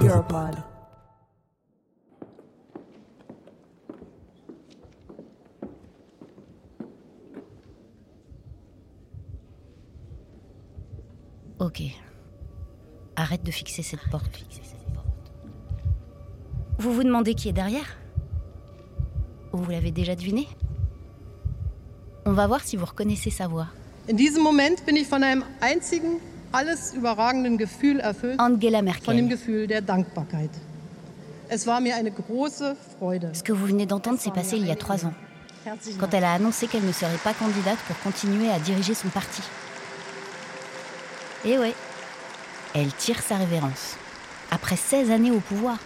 Europod. Ok. Arrête de fixer cette porte. Vous vous demandez qui est derrière? Vous l'avez déjà deviné? On va voir si vous reconnaissez sa voix. In diesem Moment bin ich von einem einzigen, alles überragenden Gefühl erfüllt, Angela von dem Merkel. Gefühl der Dankbarkeit. Es war mir eine große Freude. Ce que vous venez d'entendre s'est passé il y a trois ans, quand elle a annoncé qu'elle ne serait pas candidate pour continuer à diriger son parti. Et ouais, elle tire sa révérence. Après 16 années au pouvoir.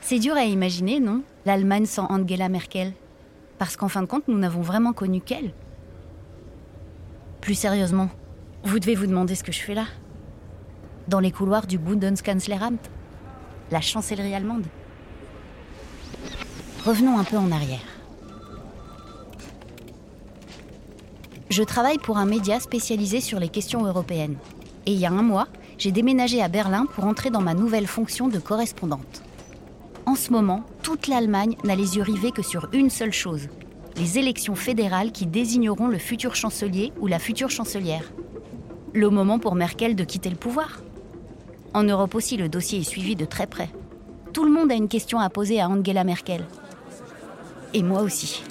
C'est dur à imaginer, non L'Allemagne sans Angela Merkel? Parce qu'en fin de compte, nous n'avons vraiment connu qu'elle. Plus sérieusement, vous devez vous demander ce que je fais là. Dans les couloirs du Bundeskanzleramt, la chancellerie allemande. Revenons un peu en arrière. Je travaille pour un média spécialisé sur les questions européennes. Et il y a un mois, j'ai déménagé à Berlin pour entrer dans ma nouvelle fonction de correspondante. En ce moment, toute l'Allemagne n'a les yeux rivés que sur une seule chose les élections fédérales qui désigneront le futur chancelier ou la future chancelière. Le moment pour Merkel de quitter le pouvoir. En Europe aussi, le dossier est suivi de très près. Tout le monde a une question à poser à Angela Merkel. Et moi aussi.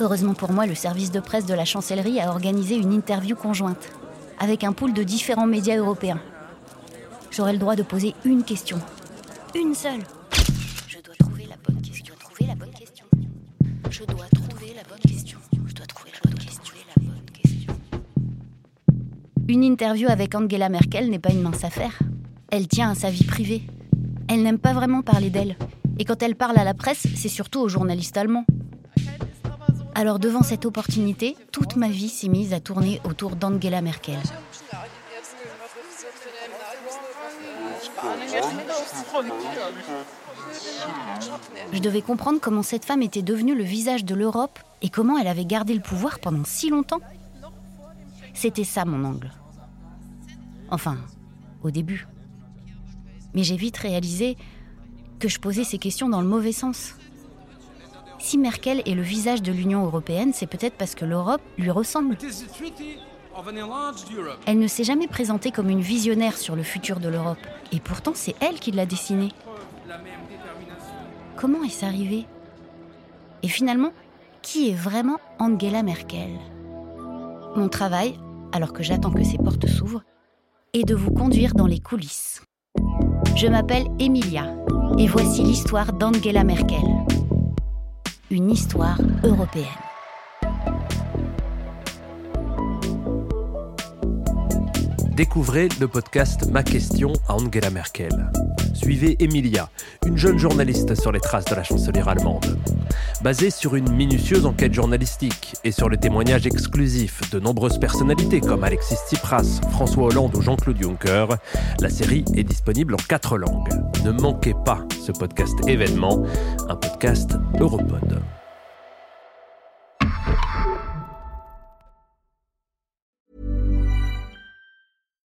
Heureusement pour moi, le service de presse de la chancellerie a organisé une interview conjointe, avec un pool de différents médias européens. J'aurai le droit de poser une question. Une seule. Une interview avec Angela Merkel n'est pas une mince affaire. Elle tient à sa vie privée. Elle n'aime pas vraiment parler d'elle. Et quand elle parle à la presse, c'est surtout aux journalistes allemands. Alors devant cette opportunité, toute ma vie s'est mise à tourner autour d'Angela Merkel. Je devais comprendre comment cette femme était devenue le visage de l'Europe et comment elle avait gardé le pouvoir pendant si longtemps. C'était ça mon angle. Enfin, au début. Mais j'ai vite réalisé que je posais ces questions dans le mauvais sens. Si Merkel est le visage de l'Union européenne, c'est peut-être parce que l'Europe lui ressemble. Elle ne s'est jamais présentée comme une visionnaire sur le futur de l'Europe. Et pourtant, c'est elle qui l'a dessinée. Comment est-ce arrivé? Et finalement, qui est vraiment Angela Merkel? Mon travail, alors que j'attends que ces portes s'ouvrent, est de vous conduire dans les coulisses. Je m'appelle Emilia et voici l'histoire d'Angela Merkel. Une histoire européenne. Découvrez le podcast Ma question à Angela Merkel. Suivez Emilia, une jeune journaliste sur les traces de la chancelière allemande. Basée sur une minutieuse enquête journalistique et sur le témoignage exclusif de nombreuses personnalités comme Alexis Tsipras, François Hollande ou Jean-Claude Juncker, la série est disponible en quatre langues. Ne manquez pas ce podcast événement, un podcast Europod.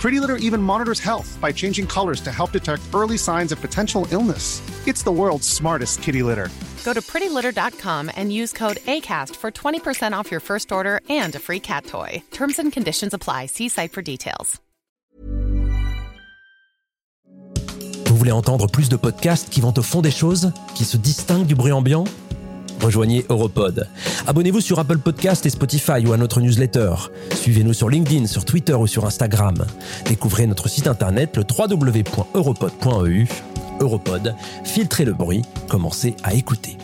Pretty Litter even monitors health by changing colors to help detect early signs of potential illness. It's the world's smartest kitty litter. Go to prettylitter.com and use code ACAST for 20% off your first order and a free cat toy. Terms and conditions apply. See site for details. Vous voulez entendre plus de podcasts qui vont au fond des choses, qui se distinguent du bruit ambiant Rejoignez Europod. Abonnez-vous sur Apple Podcast et Spotify ou à notre newsletter. Suivez-nous sur LinkedIn, sur Twitter ou sur Instagram. Découvrez notre site internet le www.europod.eu. Europod, filtrez le bruit, commencez à écouter.